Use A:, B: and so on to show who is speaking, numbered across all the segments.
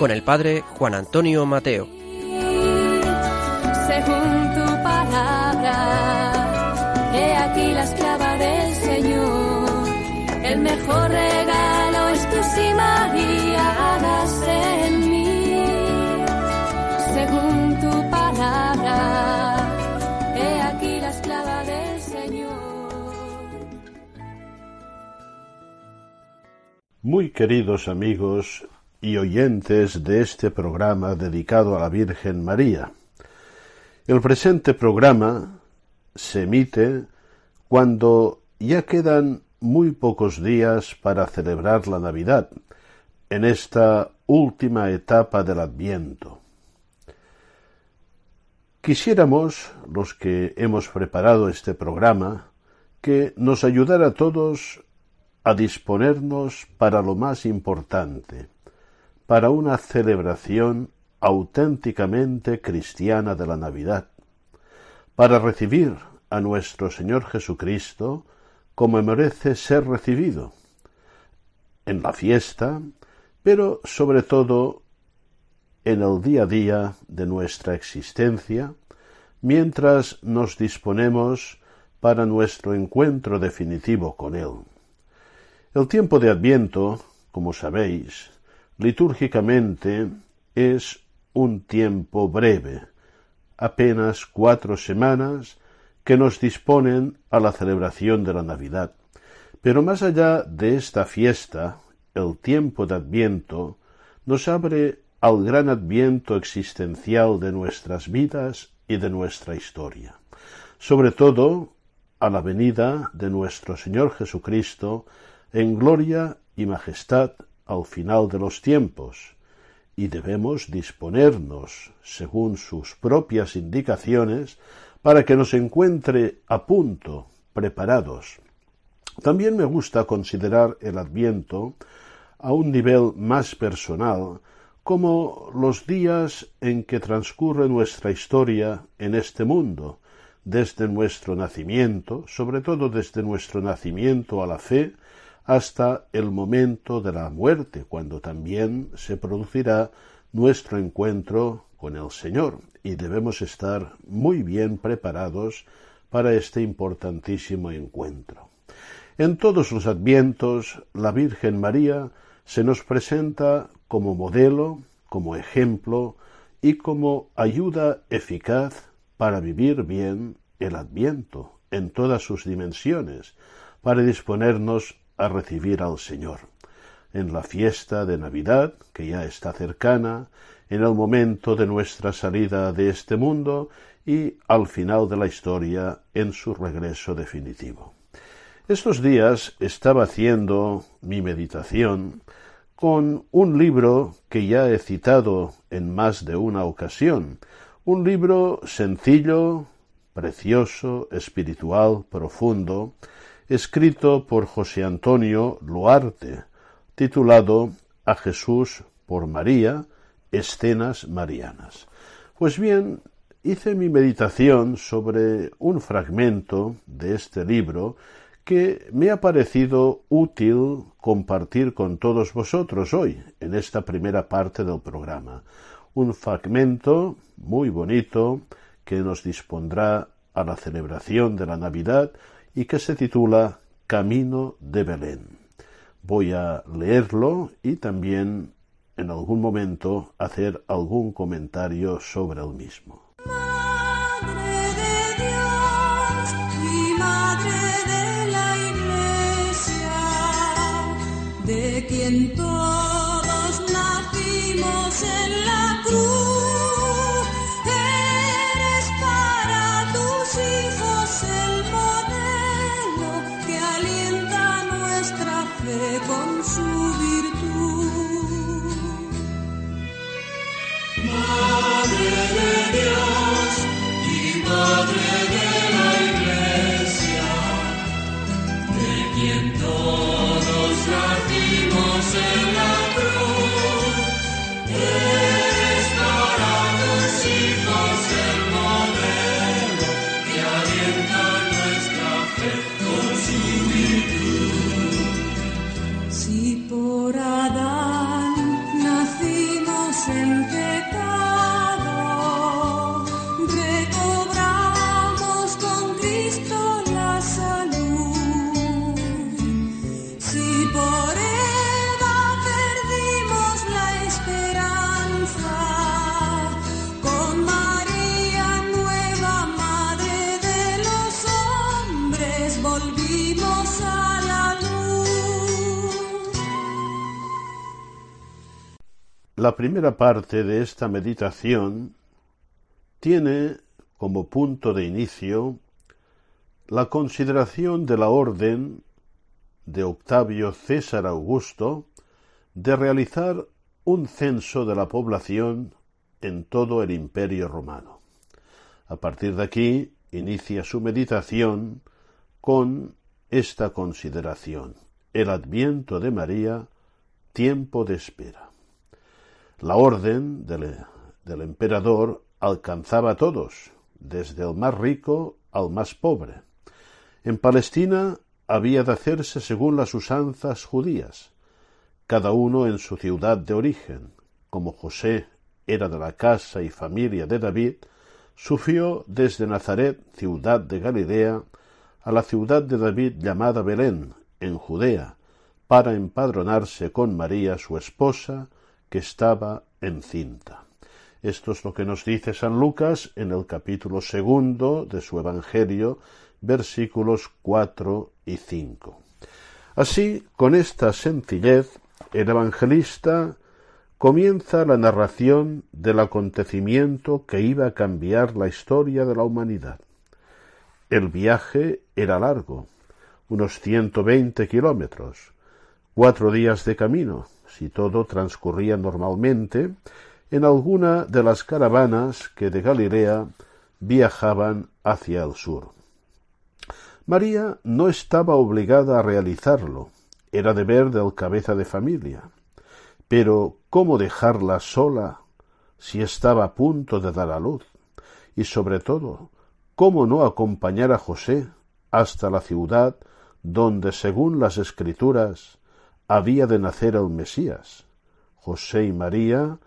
A: Con el padre Juan Antonio Mateo.
B: Según tu palabra, he aquí la esclava del Señor. El mejor regalo es tu si María hagas en mí. Según tu palabra, he aquí la esclava del Señor.
C: Muy queridos amigos y oyentes de este programa dedicado a la Virgen María. El presente programa se emite cuando ya quedan muy pocos días para celebrar la Navidad, en esta última etapa del Adviento. Quisiéramos, los que hemos preparado este programa, que nos ayudara a todos a disponernos para lo más importante, para una celebración auténticamente cristiana de la Navidad, para recibir a nuestro Señor Jesucristo como merece ser recibido, en la fiesta, pero sobre todo en el día a día de nuestra existencia, mientras nos disponemos para nuestro encuentro definitivo con Él. El tiempo de Adviento, como sabéis, litúrgicamente es un tiempo breve, apenas cuatro semanas que nos disponen a la celebración de la Navidad. Pero más allá de esta fiesta, el tiempo de Adviento nos abre al gran adviento existencial de nuestras vidas y de nuestra historia, sobre todo a la venida de nuestro Señor Jesucristo en gloria y majestad al final de los tiempos, y debemos disponernos, según sus propias indicaciones, para que nos encuentre a punto, preparados. También me gusta considerar el Adviento a un nivel más personal, como los días en que transcurre nuestra historia en este mundo, desde nuestro nacimiento, sobre todo desde nuestro nacimiento a la fe, hasta el momento de la muerte, cuando también se producirá nuestro encuentro con el Señor, y debemos estar muy bien preparados para este importantísimo encuentro. En todos los advientos, la Virgen María se nos presenta como modelo, como ejemplo y como ayuda eficaz para vivir bien el adviento en todas sus dimensiones, para disponernos a recibir al Señor. En la fiesta de Navidad, que ya está cercana, en el momento de nuestra salida de este mundo y al final de la historia en su regreso definitivo. Estos días estaba haciendo mi meditación con un libro que ya he citado en más de una ocasión, un libro sencillo, precioso, espiritual, profundo, escrito por José Antonio Luarte, titulado A Jesús por María, Escenas Marianas. Pues bien, hice mi meditación sobre un fragmento de este libro que me ha parecido útil compartir con todos vosotros hoy, en esta primera parte del programa. Un fragmento muy bonito que nos dispondrá a la celebración de la Navidad y que se titula Camino de Belén. Voy a leerlo y también en algún momento hacer algún comentario sobre el mismo.
D: La
C: primera parte de esta meditación tiene como punto de inicio la consideración de la orden de Octavio César Augusto de realizar un censo de la población en todo el imperio romano. A partir de aquí inicia su meditación con esta consideración, el adviento de María, tiempo de espera. La orden del, emperador alcanzaba a todos, desde el más rico al más pobre. En Palestina había de hacerse según las usanzas judías, cada uno en su ciudad de origen. Como José era de la casa y familia de David, sufrió desde Nazaret, ciudad de Galilea, a la ciudad de David llamada Belén, en Judea, para empadronarse con María, su esposa, que estaba encinta. Esto es lo que nos dice San Lucas en el capítulo segundo de su Evangelio, versículos cuatro y cinco. Así, con esta sencillez, el evangelista comienza la narración del acontecimiento que iba a cambiar la historia de la humanidad. El viaje era largo, unos ciento veinte kilómetros, cuatro días de camino, si todo transcurría normalmente, en alguna de las caravanas que de Galilea viajaban hacia el sur. María no estaba obligada a realizarlo, era deber del cabeza de familia. Pero ¿cómo dejarla sola si estaba a punto de dar a luz? Y sobre todo, ¿cómo no acompañar a José hasta la ciudad donde, según las escrituras, había de nacer el Mesías? José y María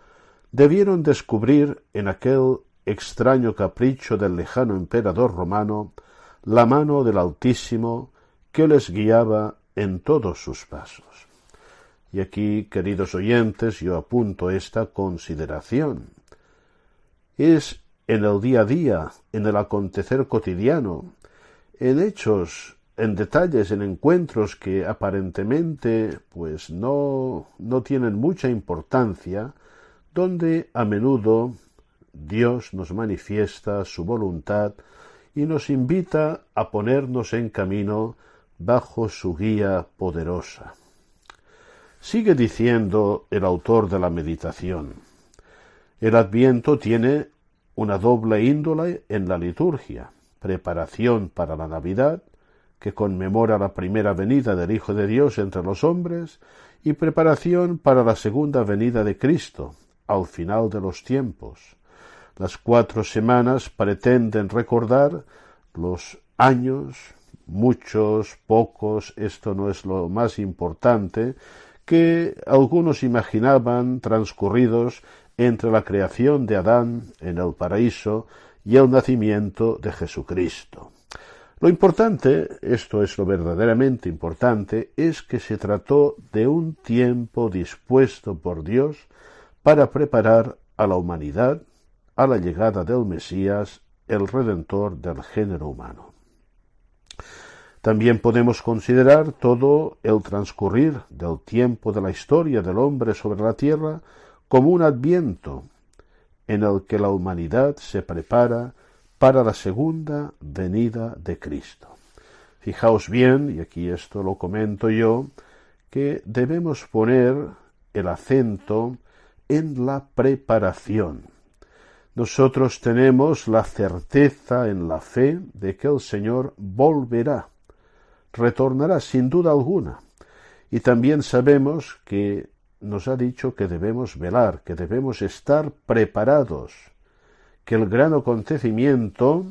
C: debieron descubrir en aquel extraño capricho del lejano emperador romano la mano del Altísimo que les guiaba en todos sus pasos. Y aquí, queridos oyentes, yo apunto esta consideración. Es en el día a día, en el acontecer cotidiano, en hechos, en detalles, en encuentros que aparentemente pues no, no tienen mucha importancia, donde a menudo Dios nos manifiesta su voluntad y nos invita a ponernos en camino bajo su guía poderosa. Sigue diciendo el autor de la meditación. El adviento tiene una doble índole en la liturgia, preparación para la Navidad, que conmemora la primera venida del Hijo de Dios entre los hombres, y preparación para la segunda venida de Cristo, al final de los tiempos. Las cuatro semanas pretenden recordar los años, muchos, pocos, esto no es lo más importante, que algunos imaginaban transcurridos entre la creación de Adán en el paraíso y el nacimiento de Jesucristo. Lo importante, esto es lo verdaderamente importante, es que se trató de un tiempo dispuesto por Dios para preparar a la humanidad a la llegada del Mesías, el Redentor del género humano. También podemos considerar todo el transcurrir del tiempo de la historia del hombre sobre la tierra como un adviento en el que la humanidad se prepara para la segunda venida de Cristo. Fijaos bien, y aquí esto lo comento yo, que debemos poner el acento en la preparación. nosotros tenemos la certeza en la fe de que el Señor volverá, retornará sin duda alguna. Y también sabemos que nos ha dicho que debemos velar, que debemos estar preparados, que el gran acontecimiento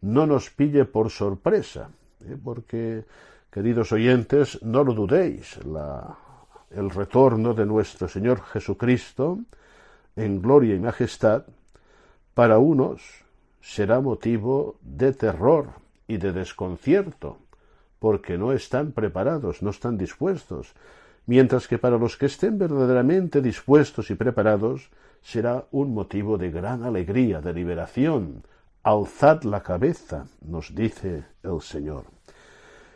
C: no nos pille por sorpresa, ¿eh? porque, queridos oyentes, no lo dudéis, la, el retorno de nuestro Señor Jesucristo en gloria y majestad, para unos será motivo de terror y de desconcierto, porque no están preparados, no están dispuestos, mientras que para los que estén verdaderamente dispuestos y preparados será un motivo de gran alegría, de liberación. Alzad la cabeza, nos dice el Señor.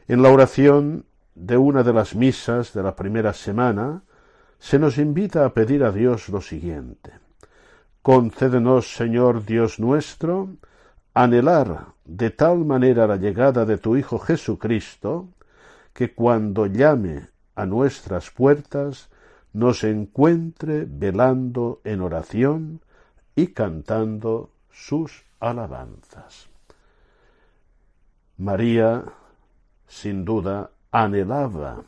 C: En la oración de una de las misas de la primera semana, se nos invita a pedir a Dios lo siguiente. Concédenos, Señor Dios nuestro, anhelar de tal manera la llegada de tu Hijo Jesucristo, que cuando llame a nuestras puertas nos encuentre velando en oración y cantando sus alabanzas. María, sin duda, anhelaba,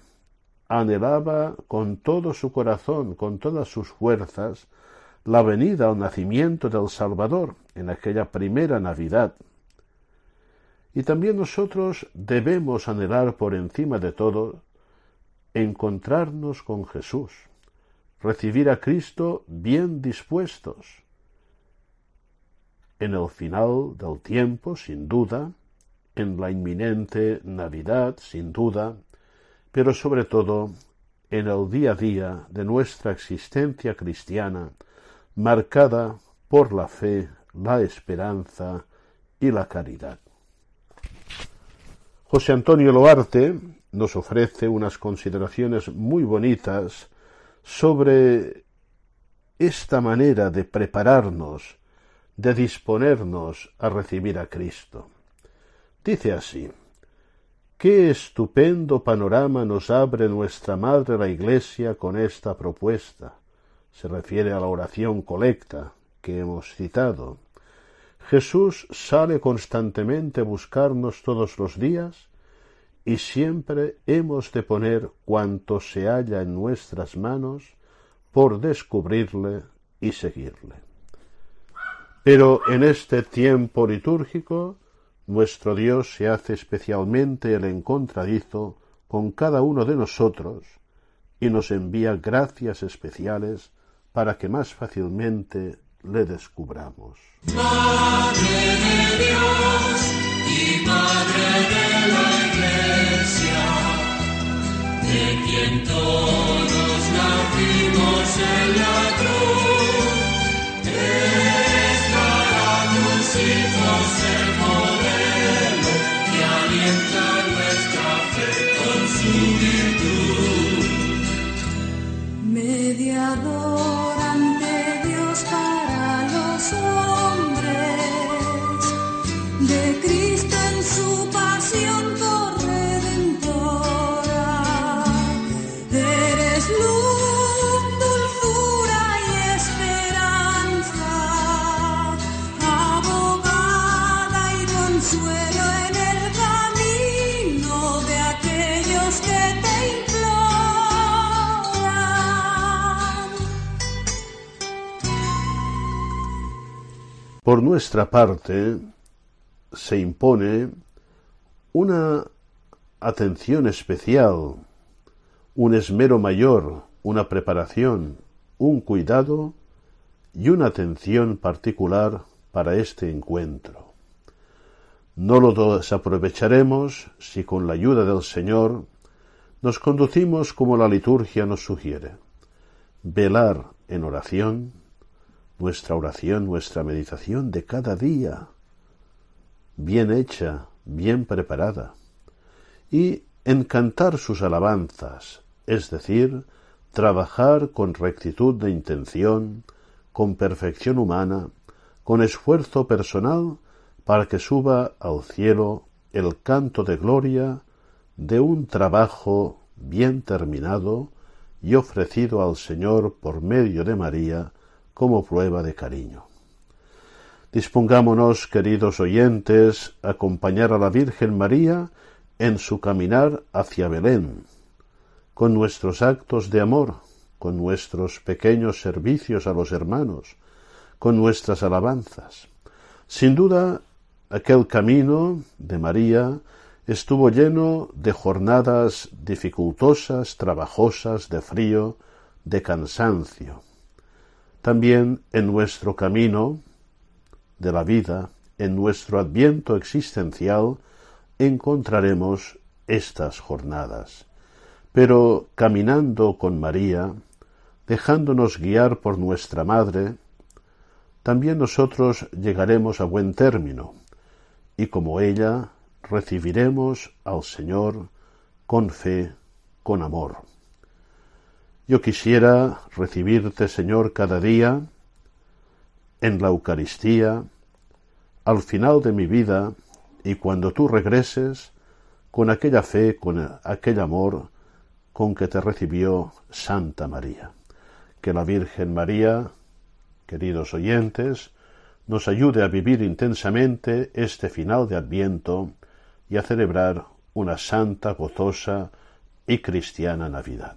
C: anhelaba con todo su corazón, con todas sus fuerzas, la venida al nacimiento del Salvador en aquella primera Navidad. Y también nosotros debemos anhelar por encima de todo encontrarnos con Jesús, recibir a Cristo bien dispuestos. En el final del tiempo, sin duda, en la inminente Navidad, sin duda, pero sobre todo en el día a día de nuestra existencia cristiana, marcada por la fe, la esperanza y la caridad. José Antonio Loarte nos ofrece unas consideraciones muy bonitas sobre esta manera de prepararnos, de disponernos a recibir a Cristo. Dice así, Qué estupendo panorama nos abre nuestra Madre la Iglesia con esta propuesta. Se refiere a la oración colecta que hemos citado. Jesús sale constantemente a buscarnos todos los días y siempre hemos de poner cuanto se halla en nuestras manos por descubrirle y seguirle. Pero en este tiempo litúrgico, nuestro Dios se hace especialmente el encontradizo con cada uno de nosotros y nos envía gracias especiales para que más fácilmente le descubramos.
E: Todos nacimos en la cruz,
C: Por nuestra parte, se impone una atención especial, un esmero mayor, una preparación, un cuidado y una atención particular para este encuentro. No lo desaprovecharemos si con la ayuda del Señor nos conducimos como la liturgia nos sugiere. Velar en oración, nuestra oración, nuestra meditación de cada día, bien hecha, bien preparada, y encantar sus alabanzas, es decir, trabajar con rectitud de intención, con perfección humana, con esfuerzo personal, para que suba al cielo el canto de gloria de un trabajo bien terminado y ofrecido al Señor por medio de María como prueba de cariño. Dispongámonos, queridos oyentes, a acompañar a la Virgen María en su caminar hacia Belén, con nuestros actos de amor, con nuestros pequeños servicios a los hermanos, con nuestras alabanzas. Sin duda, aquel camino de María estuvo lleno de jornadas dificultosas, trabajosas, de frío, de cansancio. También en nuestro camino de la vida, en nuestro adviento existencial, encontraremos estas jornadas. Pero caminando con María, dejándonos guiar por nuestra Madre, también nosotros llegaremos a buen término, y como ella recibiremos al Señor con fe, con amor. Yo quisiera recibirte, Señor, cada día en la Eucaristía, al final de mi vida y cuando tú regreses, con aquella fe, con aquel amor con que te recibió Santa María. Que la Virgen María, queridos oyentes, nos ayude a vivir intensamente este final de Adviento y a celebrar una santa, gozosa y cristiana Navidad.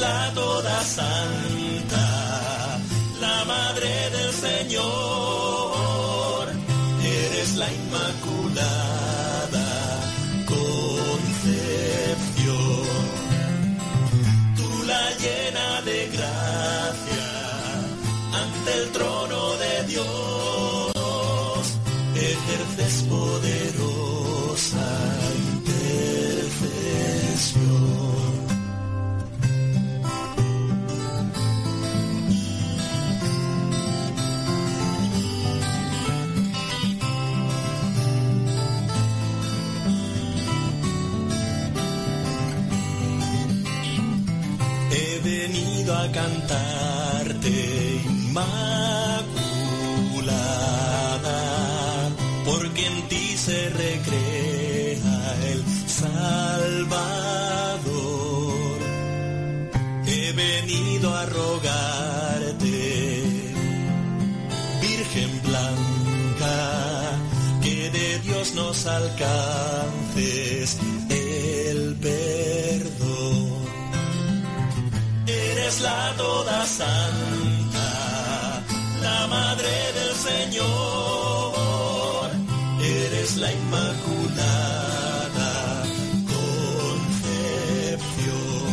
E: la toda santa, la madre del Señor, alcances el perdón. Eres la toda santa, la madre del Señor. Eres la inmaculada concepción.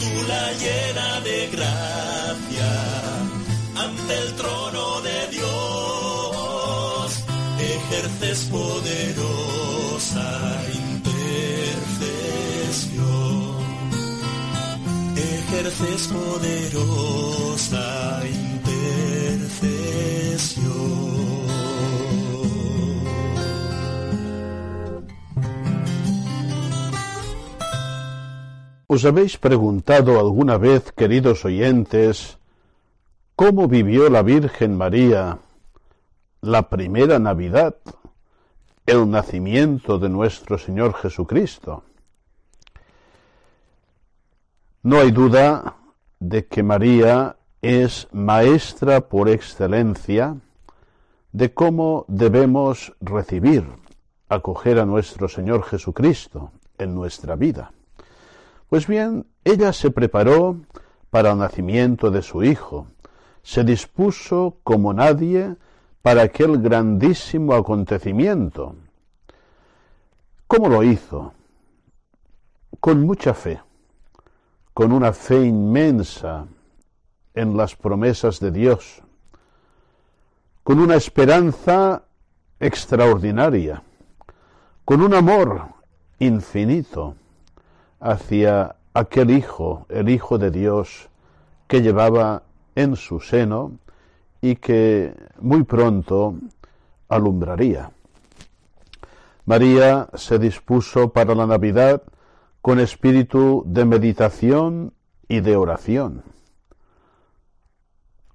E: Tú la llena de gracia ante el Ejerces poderosa intercesión ejerces poderosa intercesión.
C: ¿Os habéis preguntado alguna vez, queridos oyentes, cómo vivió la Virgen María la primera Navidad, el nacimiento de nuestro Señor Jesucristo? No hay duda de que María es maestra por excelencia de cómo debemos recibir, acoger a nuestro Señor Jesucristo en nuestra vida. Pues bien, ella se preparó para el nacimiento de su Hijo, se dispuso como nadie para aquel grandísimo acontecimiento. ¿Cómo lo hizo? Con mucha fe, con una fe inmensa en las promesas de Dios, con una esperanza extraordinaria, con un amor infinito hacia aquel Hijo, el Hijo de Dios, que llevaba en su seno y que muy pronto alumbraría. María se dispuso para la Navidad con espíritu de meditación y de oración,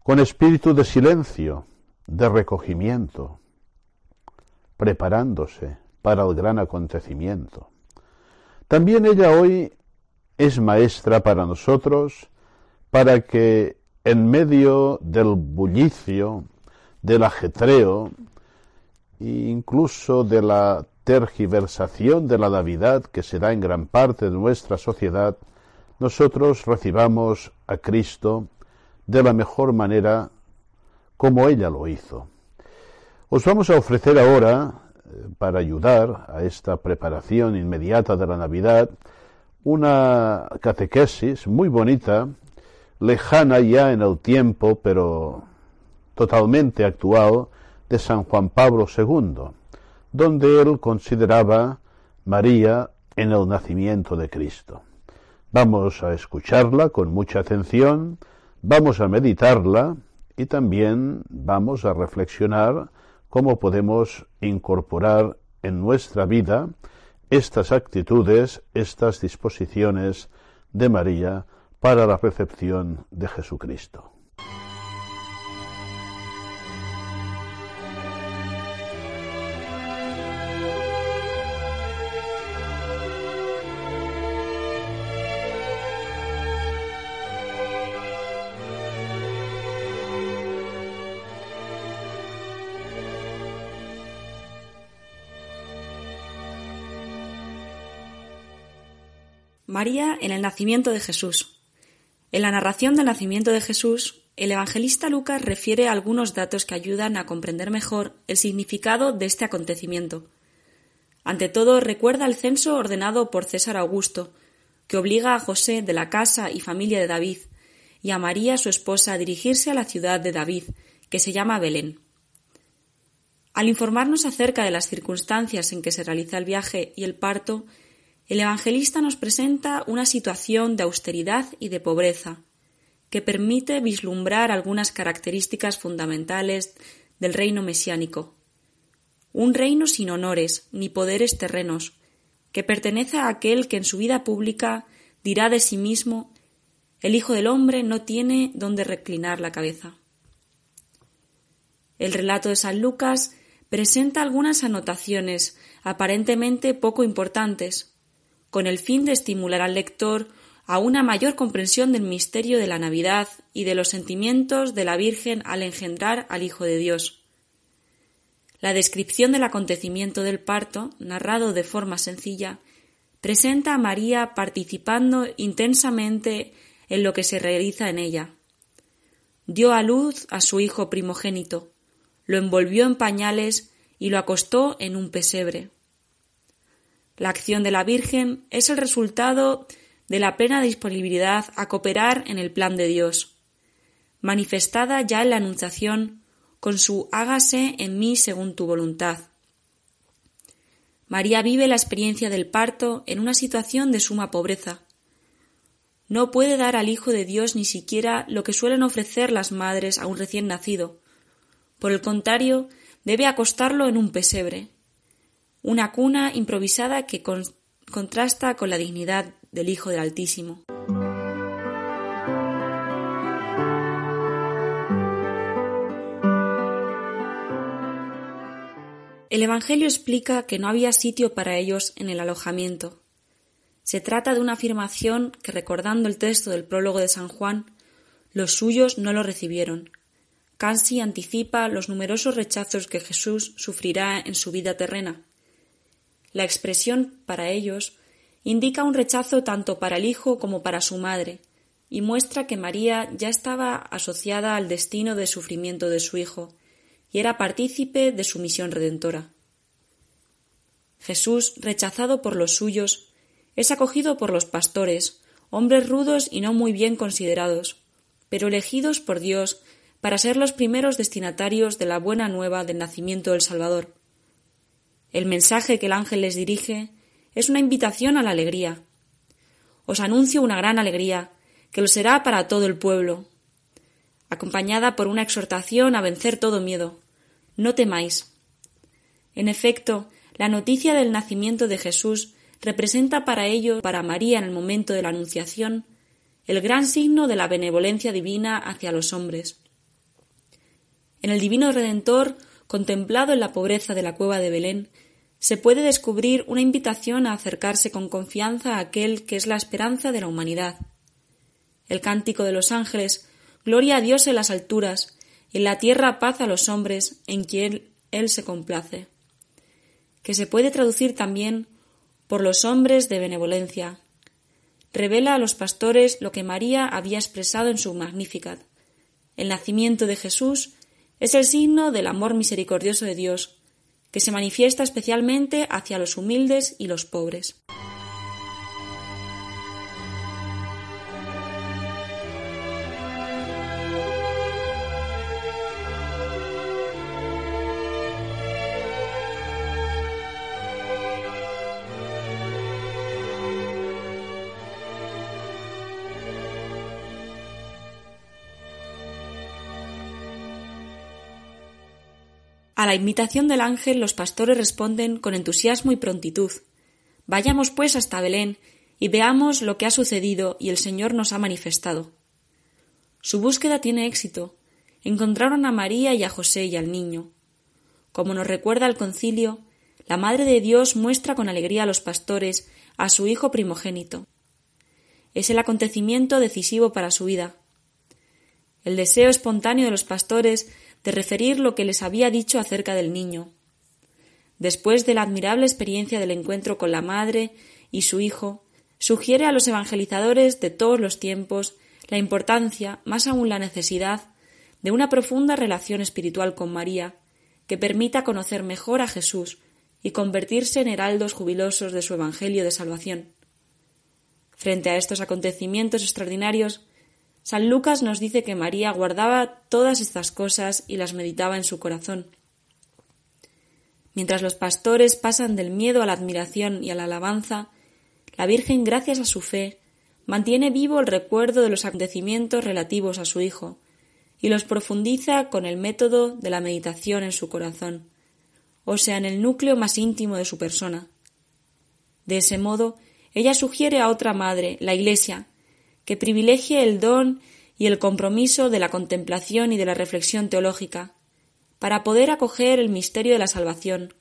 C: con espíritu de silencio, de recogimiento, preparándose para el gran acontecimiento. También ella hoy es maestra para nosotros para que en medio del bullicio, del ajetreo, e incluso de la tergiversación de la Navidad que se da en gran parte de nuestra sociedad, nosotros recibamos a Cristo de la mejor manera como ella lo hizo. Os vamos a ofrecer ahora, eh, para ayudar a esta preparación inmediata de la Navidad, una catequesis muy bonita, lejana ya en el tiempo, pero totalmente actual, de San Juan Pablo II, donde él consideraba María en el nacimiento de Cristo. Vamos a escucharla con mucha atención, vamos a meditarla y también vamos a reflexionar cómo podemos incorporar en nuestra vida estas actitudes, estas disposiciones de María para la recepción de Jesucristo.
F: María en el nacimiento de Jesús. En la narración del nacimiento de Jesús, el evangelista Lucas refiere algunos datos que ayudan a comprender mejor el significado de este acontecimiento. Ante todo, recuerda el censo ordenado por César Augusto, que obliga a José de la casa y familia de David y a María, su esposa, a dirigirse a la ciudad de David, que se llama Belén. Al informarnos acerca de las circunstancias en que se realiza el viaje y el parto, el evangelista nos presenta una situación de austeridad y de pobreza, que permite vislumbrar algunas características fundamentales del reino mesiánico. Un reino sin honores ni poderes terrenos, que pertenece a aquel que en su vida pública dirá de sí mismo el Hijo del Hombre no tiene donde reclinar la cabeza. El relato de San Lucas presenta algunas anotaciones aparentemente poco importantes, con el fin de estimular al lector a una mayor comprensión del misterio de la Navidad y de los sentimientos de la Virgen al engendrar al Hijo de Dios. La descripción del acontecimiento del parto, narrado de forma sencilla, presenta a María participando intensamente en lo que se realiza en ella. Dio a luz a su hijo primogénito, lo envolvió en pañales y lo acostó en un pesebre. La acción de la Virgen es el resultado de la plena disponibilidad a cooperar en el plan de Dios, manifestada ya en la Anunciación con su hágase en mí según tu voluntad. María vive la experiencia del parto en una situación de suma pobreza. No puede dar al Hijo de Dios ni siquiera lo que suelen ofrecer las madres a un recién nacido. Por el contrario, debe acostarlo en un pesebre, una cuna improvisada que contrasta con la dignidad del Hijo del Altísimo. El Evangelio explica que no había sitio para ellos en el alojamiento. Se trata de una afirmación que, recordando el texto del prólogo de San Juan, los suyos no lo recibieron. Casi anticipa los numerosos rechazos que Jesús sufrirá en su vida terrena. La expresión para ellos indica un rechazo tanto para el hijo como para su madre, y muestra que María ya estaba asociada al destino de sufrimiento de su hijo, y era partícipe de su misión redentora. Jesús, rechazado por los suyos, es acogido por los pastores, hombres rudos y no muy bien considerados, pero elegidos por Dios para ser los primeros destinatarios de la buena nueva del nacimiento del Salvador. El mensaje que el ángel les dirige es una invitación a la alegría. Os anuncio una gran alegría, que lo será para todo el pueblo, acompañada por una exhortación a vencer todo miedo. No temáis. En efecto, la noticia del nacimiento de Jesús representa para ellos, para María en el momento de la Anunciación, el gran signo de la benevolencia divina hacia los hombres. En el divino Redentor, contemplado en la pobreza de la cueva de Belén, se puede descubrir una invitación a acercarse con confianza a aquel que es la esperanza de la humanidad. El cántico de los ángeles, Gloria a Dios en las alturas, en la tierra paz a los hombres en quien Él se complace, que se puede traducir también por los hombres de benevolencia. Revela a los pastores lo que María había expresado en su Magnificat. El nacimiento de Jesús es el signo del amor misericordioso de Dios, que se manifiesta especialmente hacia los humildes y los pobres. A la invitación del ángel los pastores responden con entusiasmo y prontitud. Vayamos pues hasta Belén y veamos lo que ha sucedido y el Señor nos ha manifestado. Su búsqueda tiene éxito. Encontraron a María y a José y al niño. Como nos recuerda el concilio, la Madre de Dios muestra con alegría a los pastores a su Hijo primogénito. Es el acontecimiento decisivo para su vida. El deseo espontáneo de los pastores de referir lo que les había dicho acerca del niño. Después de la admirable experiencia del encuentro con la madre y su hijo, sugiere a los evangelizadores de todos los tiempos la importancia, más aún la necesidad, de una profunda relación espiritual con María, que permita conocer mejor a Jesús y convertirse en heraldos jubilosos de su Evangelio de salvación. Frente a estos acontecimientos extraordinarios, San Lucas nos dice que María guardaba todas estas cosas y las meditaba en su corazón. Mientras los pastores pasan del miedo a la admiración y a la alabanza, la Virgen, gracias a su fe, mantiene vivo el recuerdo de los acontecimientos relativos a su Hijo, y los profundiza con el método de la meditación en su corazón, o sea, en el núcleo más íntimo de su persona. De ese modo, ella sugiere a otra madre, la Iglesia, que privilegie el don y el compromiso de la contemplación y de la reflexión teológica, para poder acoger el misterio de la salvación,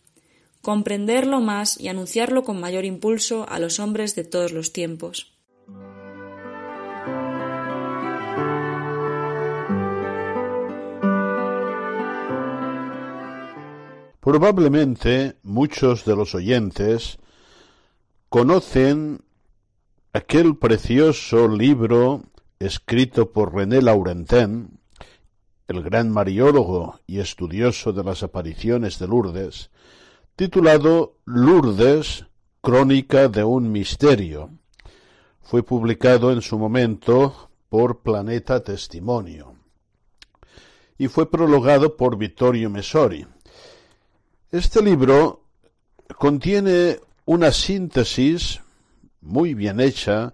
F: comprenderlo más y anunciarlo con mayor impulso a los hombres de todos los tiempos.
C: Probablemente muchos de los oyentes conocen aquel precioso libro escrito por René Laurentin, el gran mariólogo y estudioso de las apariciones de Lourdes, titulado Lourdes, Crónica de un Misterio. Fue publicado en su momento por Planeta Testimonio y fue prologado por Vittorio Messori. Este libro contiene una síntesis muy bien hecha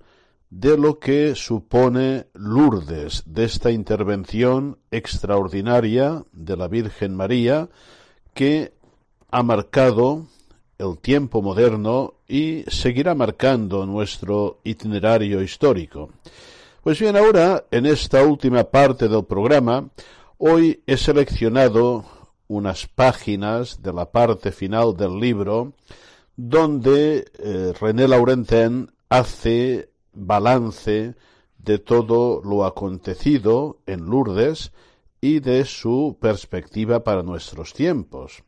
C: de lo que supone Lourdes, de esta intervención extraordinaria de la Virgen María que ha marcado el tiempo moderno y seguirá marcando nuestro itinerario histórico. Pues bien, ahora, en esta última parte del programa, hoy he seleccionado unas páginas de la parte final del libro donde eh, René Laurentin hace balance de todo lo acontecido en Lourdes y de su perspectiva para nuestros tiempos.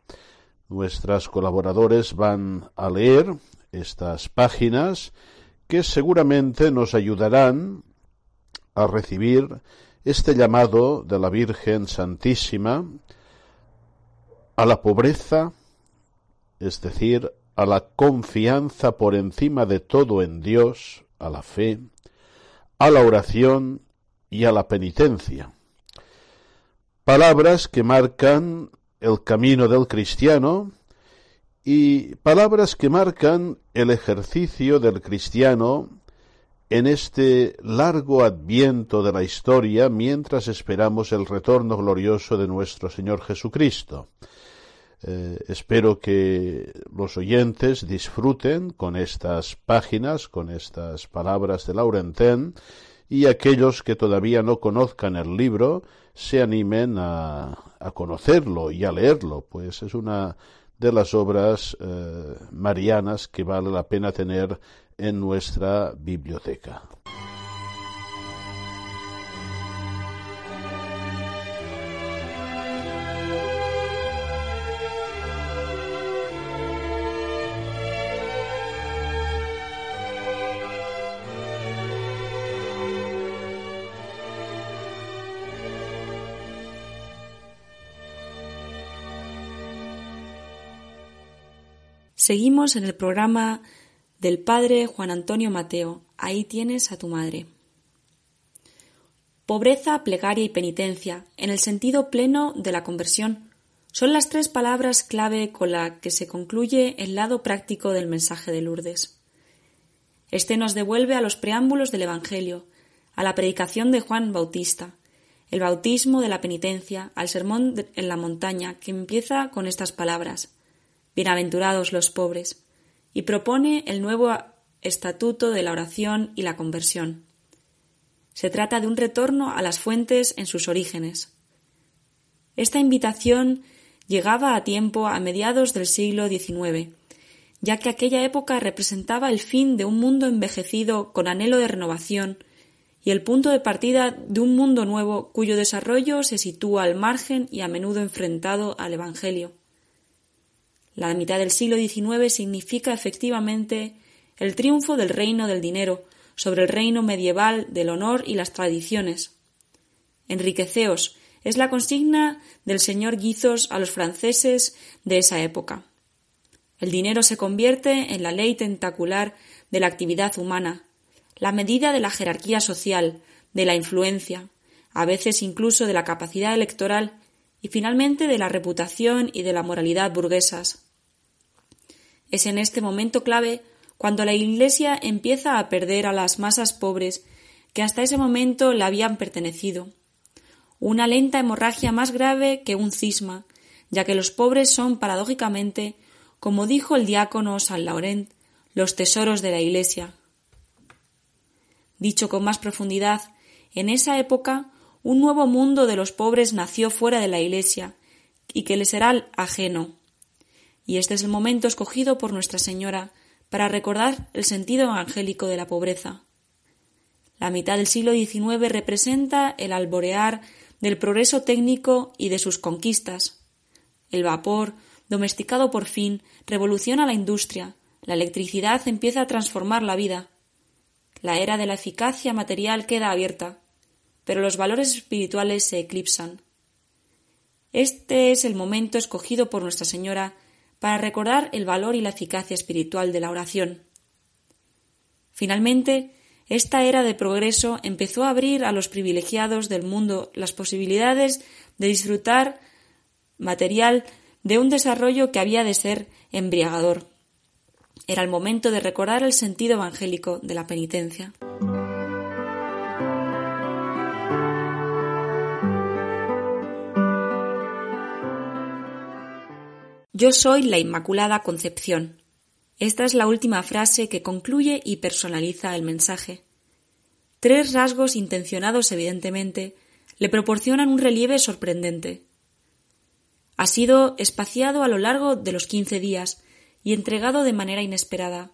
C: Nuestras colaboradores van a leer estas páginas que seguramente nos ayudarán a recibir este llamado de la Virgen Santísima a la pobreza, es decir, a la confianza por encima de todo en Dios, a la fe, a la oración y a la penitencia. Palabras que marcan el camino del cristiano y palabras que marcan el ejercicio del cristiano en este largo adviento de la historia mientras esperamos el retorno glorioso de nuestro Señor Jesucristo. Eh, espero que los oyentes disfruten con estas páginas, con estas palabras de Laurentén, y aquellos que todavía no conozcan el libro se animen a, conocerlo y a leerlo, pues es una de las obras eh, marianas que vale la pena tener en nuestra biblioteca.
F: Seguimos en el programa del padre Juan Antonio Mateo. Ahí tienes a tu madre. Pobreza, plegaria y penitencia, en el sentido pleno de la conversión, son las tres palabras clave con las que se concluye el lado práctico del mensaje de Lourdes. Este nos devuelve a los preámbulos del Evangelio, a la predicación de Juan Bautista, el bautismo de la penitencia, al sermón en la montaña, que empieza con estas palabras Bienaventurados los pobres, y propone el nuevo estatuto de la oración y la conversión. Se trata de un retorno a las fuentes en sus orígenes. Esta invitación llegaba a tiempo a mediados del siglo XIX, ya que aquella época representaba el fin de un mundo envejecido con anhelo de renovación y el punto de partida de un mundo nuevo cuyo desarrollo se sitúa al margen y a menudo enfrentado al Evangelio. La mitad del siglo XIX significa efectivamente el triunfo del reino del dinero sobre el reino medieval del honor y las tradiciones. Enriqueceos es la consigna del señor Guizos a los franceses de esa época. El dinero se convierte en la ley tentacular de la actividad humana, la medida de la jerarquía social, de la influencia, a veces incluso de la capacidad electoral y finalmente de la reputación y de la moralidad burguesas. Es en este momento clave cuando la Iglesia empieza a perder a las masas pobres que hasta ese momento le habían pertenecido. Una lenta hemorragia más grave que un cisma, ya que los pobres son paradójicamente, como dijo el diácono San Laurent, los tesoros de la Iglesia. Dicho con más profundidad, en esa época un nuevo mundo de los pobres nació fuera de la Iglesia y que le será ajeno y este es el momento escogido por Nuestra Señora para recordar el sentido evangélico de la pobreza. La mitad del siglo XIX representa el alborear del progreso técnico y de sus conquistas. El vapor, domesticado por fin, revoluciona la industria, la electricidad empieza a transformar la vida. La era de la eficacia material queda abierta, pero los valores espirituales se eclipsan. Este es el momento escogido por Nuestra Señora para recordar el valor y la eficacia espiritual de la oración. Finalmente, esta era de progreso empezó a abrir a los privilegiados del mundo las posibilidades de disfrutar material de un desarrollo que había de ser embriagador. Era el momento de recordar el sentido evangélico de la penitencia. Yo soy la Inmaculada Concepción. Esta es la última frase que concluye y personaliza el mensaje. Tres rasgos intencionados evidentemente le proporcionan un relieve sorprendente. Ha sido espaciado a lo largo de los quince días y entregado de manera inesperada,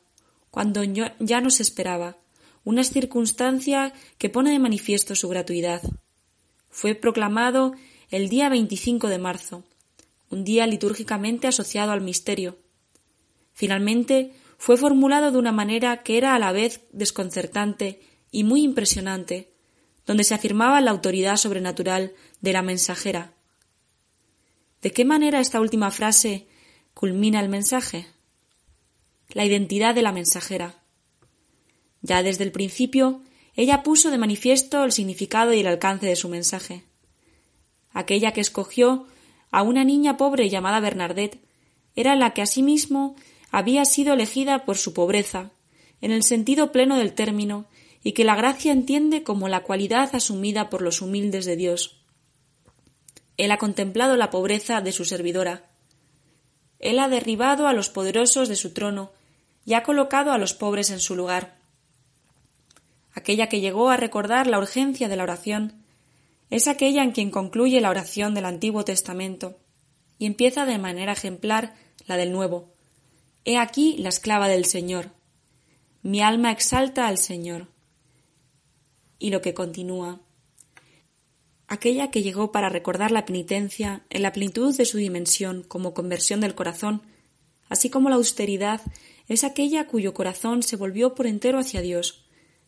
F: cuando ya no se esperaba, una circunstancia que pone de manifiesto su gratuidad. Fue proclamado el día 25 de marzo, un día litúrgicamente asociado al misterio. Finalmente, fue formulado de una manera que era a la vez desconcertante y muy impresionante, donde se afirmaba la autoridad sobrenatural de la mensajera. ¿De qué manera esta última frase culmina el mensaje? La identidad de la mensajera. Ya desde el principio, ella puso de manifiesto el significado y el alcance de su mensaje. Aquella que escogió a una niña pobre llamada Bernadette era la que asimismo había sido elegida por su pobreza, en el sentido pleno del término, y que la gracia entiende como la cualidad asumida por los humildes de Dios. Él ha contemplado la pobreza de su servidora. Él ha derribado a los poderosos de su trono y ha colocado a los pobres en su lugar. Aquella que llegó a recordar la urgencia de la oración es aquella en quien concluye la oración del Antiguo Testamento y empieza de manera ejemplar la del Nuevo. He aquí la esclava del Señor. Mi alma exalta al Señor. Y lo que continúa. Aquella que llegó para recordar la penitencia en la plenitud de su dimensión como conversión del corazón, así como la austeridad, es aquella cuyo corazón se volvió por entero hacia Dios,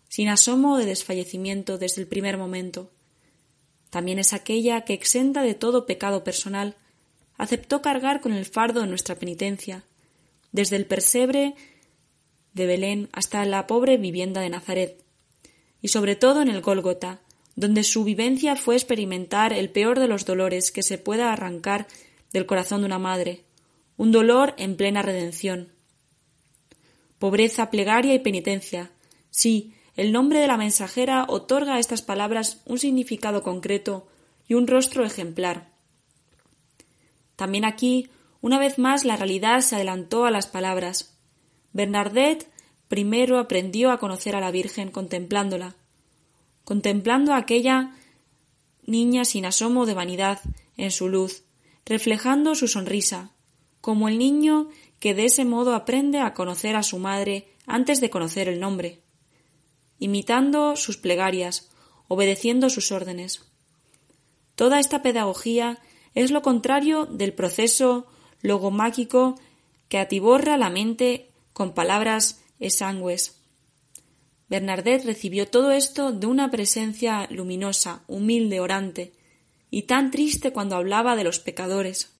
F: sin asomo de desfallecimiento desde el primer momento. También es aquella que, exenta de todo pecado personal, aceptó cargar con el fardo de nuestra penitencia, desde el persebre de Belén hasta la pobre vivienda de Nazaret, y sobre todo en el Gólgota, donde su vivencia fue experimentar el peor de los dolores que se pueda arrancar del corazón de una madre, un dolor en plena redención. Pobreza, plegaria y penitencia. Sí, el nombre de la mensajera otorga a estas palabras un significado concreto y un rostro ejemplar. También aquí una vez más la realidad se adelantó a las palabras. Bernadette primero aprendió a conocer a la Virgen contemplándola, contemplando a aquella niña sin asomo de vanidad en su luz, reflejando su sonrisa, como el niño que de ese modo aprende a conocer a su madre antes de conocer el nombre, imitando sus plegarias, obedeciendo sus órdenes. Toda esta pedagogía es lo contrario del proceso logomáquico que atiborra la mente con palabras exangües. Bernardet recibió todo esto de una presencia luminosa, humilde, orante, y tan triste cuando hablaba de los pecadores.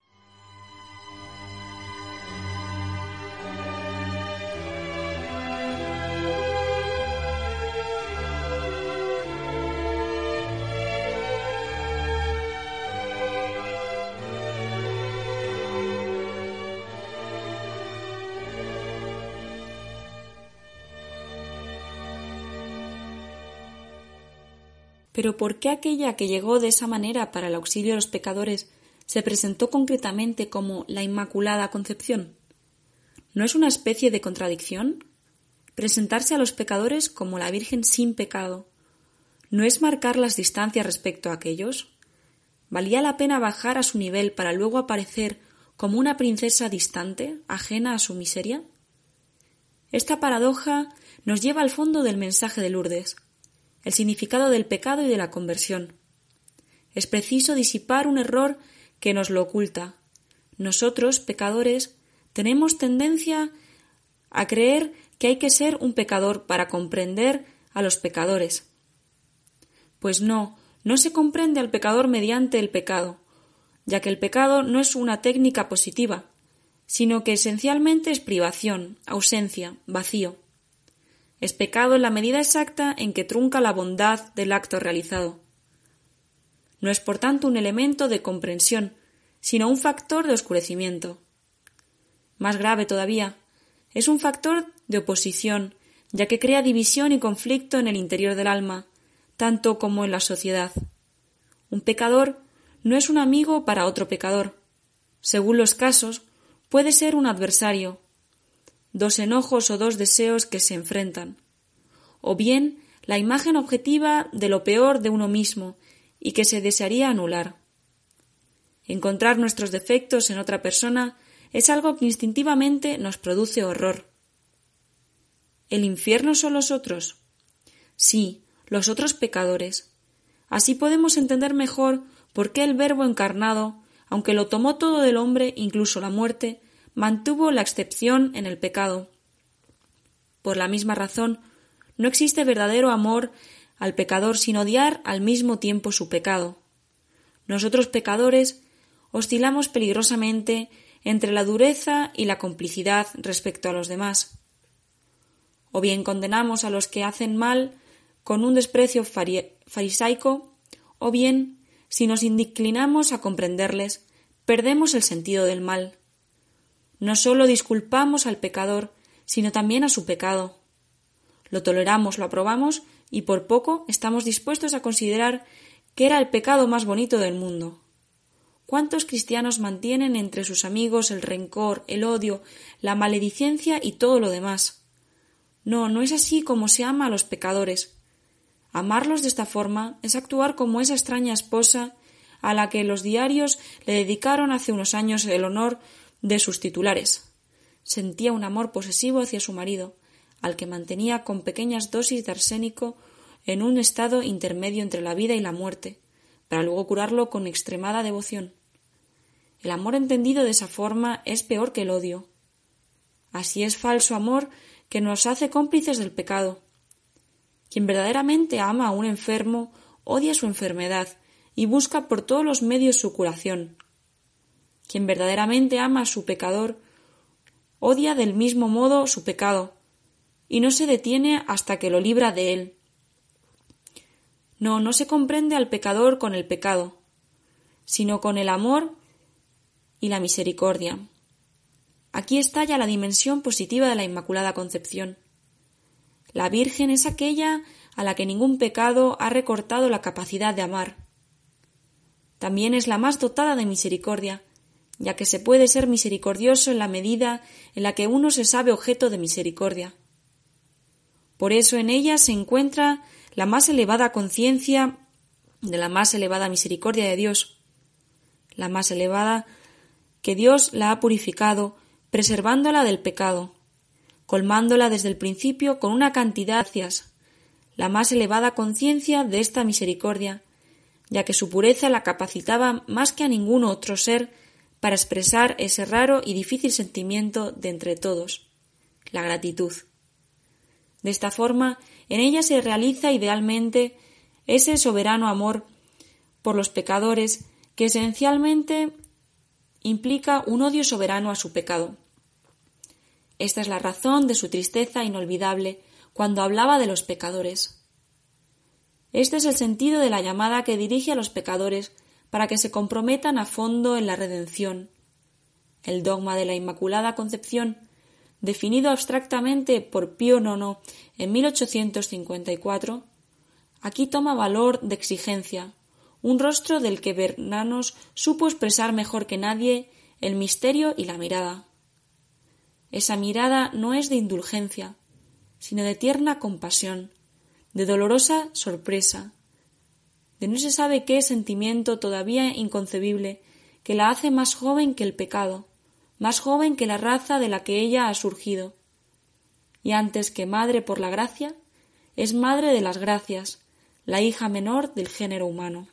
F: Pero ¿por qué aquella que llegó de esa manera para el auxilio a los pecadores se presentó concretamente como la Inmaculada Concepción? ¿No es una especie de contradicción? Presentarse a los pecadores como la Virgen sin pecado. ¿No es marcar las distancias respecto a aquellos? ¿Valía la pena bajar a su nivel para luego aparecer como una princesa distante, ajena a su miseria? Esta paradoja nos lleva al fondo del mensaje de Lourdes, el significado del pecado y de la conversión. Es preciso disipar un error que nos lo oculta. Nosotros, pecadores, tenemos tendencia a creer que hay que ser un pecador para comprender a los pecadores. Pues no, no se comprende al pecador mediante el pecado, ya que el pecado no es una técnica positiva, sino que esencialmente es privación, ausencia, vacío. Es pecado en la medida exacta en que trunca la bondad del acto realizado. No es por tanto un elemento de comprensión, sino un factor de oscurecimiento. Más grave todavía, es un factor de oposición, ya que crea división y conflicto en el interior del alma, tanto como en la sociedad. Un pecador no es un amigo para otro pecador. Según los casos, puede ser un adversario, dos enojos o dos deseos que se enfrentan, o bien la imagen objetiva de lo peor de uno mismo y que se desearía anular. Encontrar nuestros defectos en otra persona es algo que instintivamente nos produce horror. ¿El infierno son los otros? Sí, los otros pecadores. Así podemos entender mejor por qué el Verbo encarnado, aunque lo tomó todo del hombre, incluso la muerte, mantuvo la excepción en el pecado. Por la misma razón, no existe verdadero amor al pecador sin odiar al mismo tiempo su pecado. Nosotros pecadores oscilamos peligrosamente entre la dureza y la complicidad respecto a los demás. O bien condenamos a los que hacen mal con un desprecio farisaico, o bien, si nos inclinamos a comprenderles, perdemos el sentido del mal. No sólo disculpamos al pecador, sino también a su pecado. Lo toleramos, lo aprobamos y por poco estamos dispuestos a considerar que era el pecado más bonito del mundo. ¿Cuántos cristianos mantienen entre sus amigos el rencor, el odio, la maledicencia y todo lo demás? No, no es así como se ama a los pecadores. Amarlos de esta forma es actuar como esa extraña esposa a la que los diarios le dedicaron hace unos años el honor de sus titulares. Sentía un amor posesivo hacia su marido, al que mantenía con pequeñas dosis de arsénico en un estado intermedio entre la vida y la muerte, para luego curarlo con extremada devoción. El amor entendido de esa forma es peor que el odio. Así es falso amor que nos hace cómplices del pecado. Quien verdaderamente ama a un enfermo odia su enfermedad y busca por todos los medios su curación. Quien verdaderamente ama a su pecador odia del mismo modo su pecado y no se detiene hasta que lo libra de él. No, no se comprende al pecador con el pecado, sino con el amor y la misericordia. Aquí estalla la dimensión positiva de la Inmaculada Concepción. La Virgen es aquella a la que ningún pecado ha recortado la capacidad de amar. También es la más dotada de misericordia, ya que se puede ser misericordioso en la medida en la que uno se sabe objeto de misericordia. Por eso en ella se encuentra la más elevada conciencia de la más elevada misericordia de Dios, la más elevada que Dios la ha purificado, preservándola del pecado, colmándola desde el principio con una cantidad de gracias, la más elevada conciencia de esta misericordia, ya que su pureza la capacitaba más que a ningún otro ser para expresar ese raro y difícil sentimiento de entre todos, la gratitud. De esta forma, en ella se realiza idealmente ese soberano amor por los pecadores que esencialmente implica un odio soberano a su pecado. Esta es la razón de su tristeza inolvidable cuando hablaba de los pecadores. Este es el sentido de la llamada que dirige a los pecadores para que se comprometan a fondo en la redención. El dogma de la Inmaculada Concepción definido abstractamente por Pío IX en 1854, aquí toma valor de exigencia, un rostro del que Bernanos supo expresar mejor que nadie el misterio y la mirada. Esa mirada no es de indulgencia, sino de tierna compasión, de dolorosa sorpresa, de no se sabe qué sentimiento todavía inconcebible que la hace más joven que el pecado, más joven que la raza de la que ella ha surgido. Y antes que madre por la gracia, es madre de las gracias, la hija menor del género humano.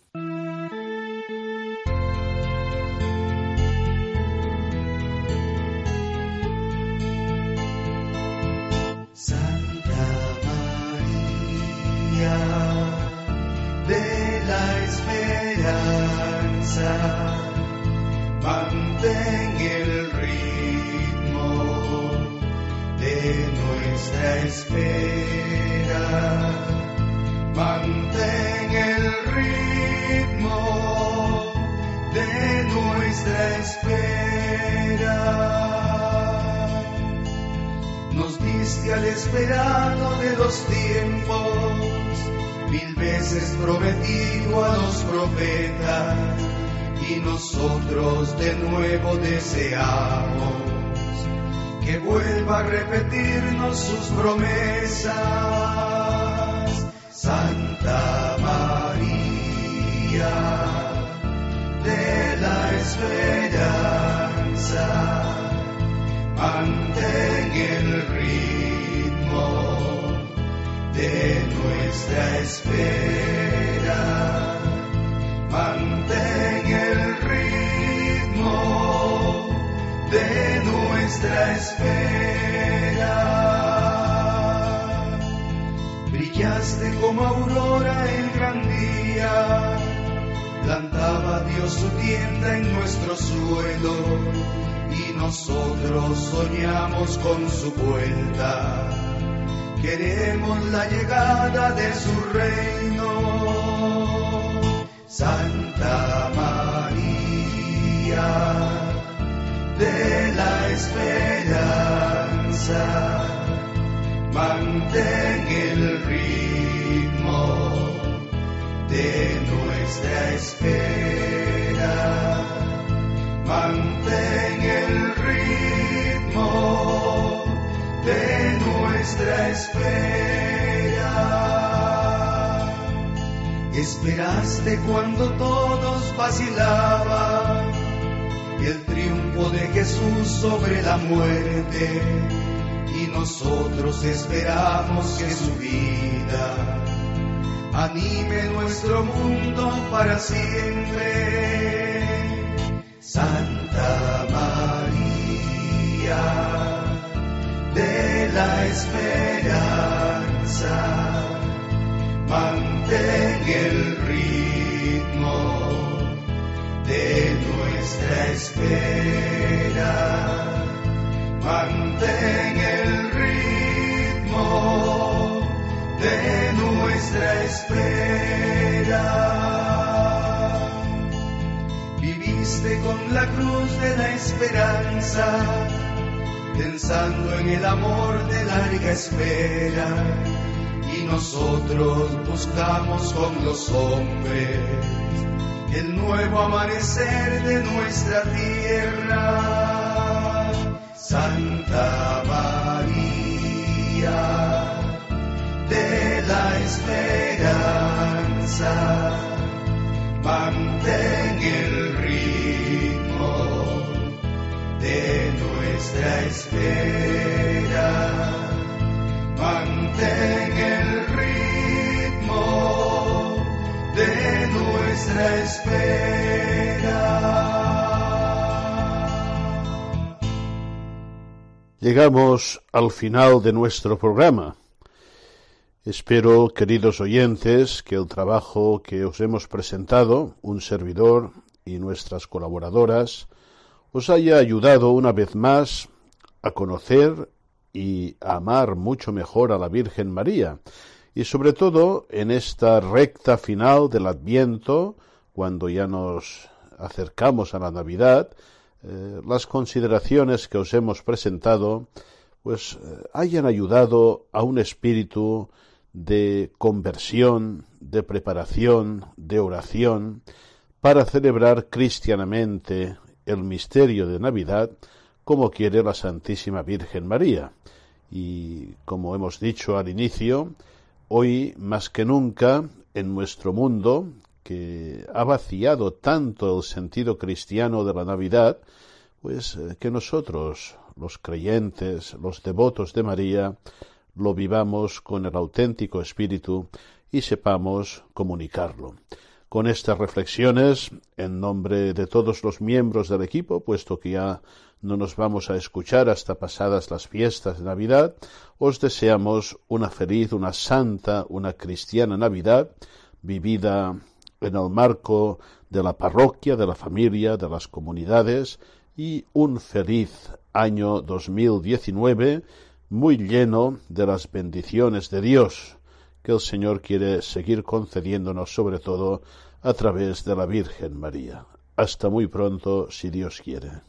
G: Nuestra espera. Mantén el ritmo de nuestra espera. Nos diste al esperado de los tiempos, mil veces prometido a los profetas, y nosotros de nuevo deseamos que vuelva a repetirnos sus promesas. Santa María de la esperanza, mantén el ritmo de nuestra nuestra Como aurora el gran día, plantaba Dios su tienda en nuestro suelo y nosotros soñamos con su vuelta. Queremos la llegada de su reino. Santa María de la esperanza, mantén espera. Mantén el ritmo de nuestra espera. Esperaste cuando todos vacilaban y el triunfo de Jesús sobre la muerte y nosotros esperamos que su vida anime nuestro mundo para siempre. Santa María de la esperanza, mantén el ritmo de nuestra espera. Mantén el ritmo de nuestra espera. Viviste con la cruz de la esperanza, pensando en el amor de larga espera. Y nosotros buscamos con los hombres el nuevo amanecer de nuestra tierra. Santa María de la esperanza, mantén el ritmo de nuestra espera. Mantén el ritmo de nuestra espera.
C: Llegamos al final de nuestro programa. Espero, queridos oyentes, que el trabajo que os hemos presentado, un servidor y nuestras colaboradoras, os haya ayudado una vez más a conocer y a amar mucho mejor a la Virgen María, y sobre todo en esta recta final del Adviento, cuando ya nos acercamos a la Navidad, eh, las consideraciones que os hemos presentado, pues eh, hayan ayudado a un espíritu de conversión, de preparación, de oración, para celebrar cristianamente el misterio de Navidad como quiere la Santísima Virgen María. Y como hemos dicho al inicio, hoy más que nunca en nuestro mundo, que ha vaciado tanto el sentido cristiano de la Navidad, pues eh, que nosotros, los creyentes, los devotos de María, lo vivamos con el auténtico espíritu y sepamos comunicarlo. Con estas reflexiones, en nombre de todos los miembros del equipo, puesto que ya no nos vamos a escuchar hasta pasadas las fiestas de Navidad, os deseamos una feliz, una santa, una cristiana Navidad, vivida en el marco de la parroquia, de la familia, de las comunidades, y un feliz año 2019 muy lleno de las bendiciones de Dios que el Señor quiere seguir concediéndonos sobre todo a través de la Virgen María. Hasta muy pronto, si Dios quiere.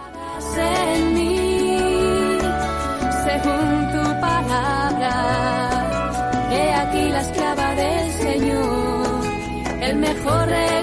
B: Palabra.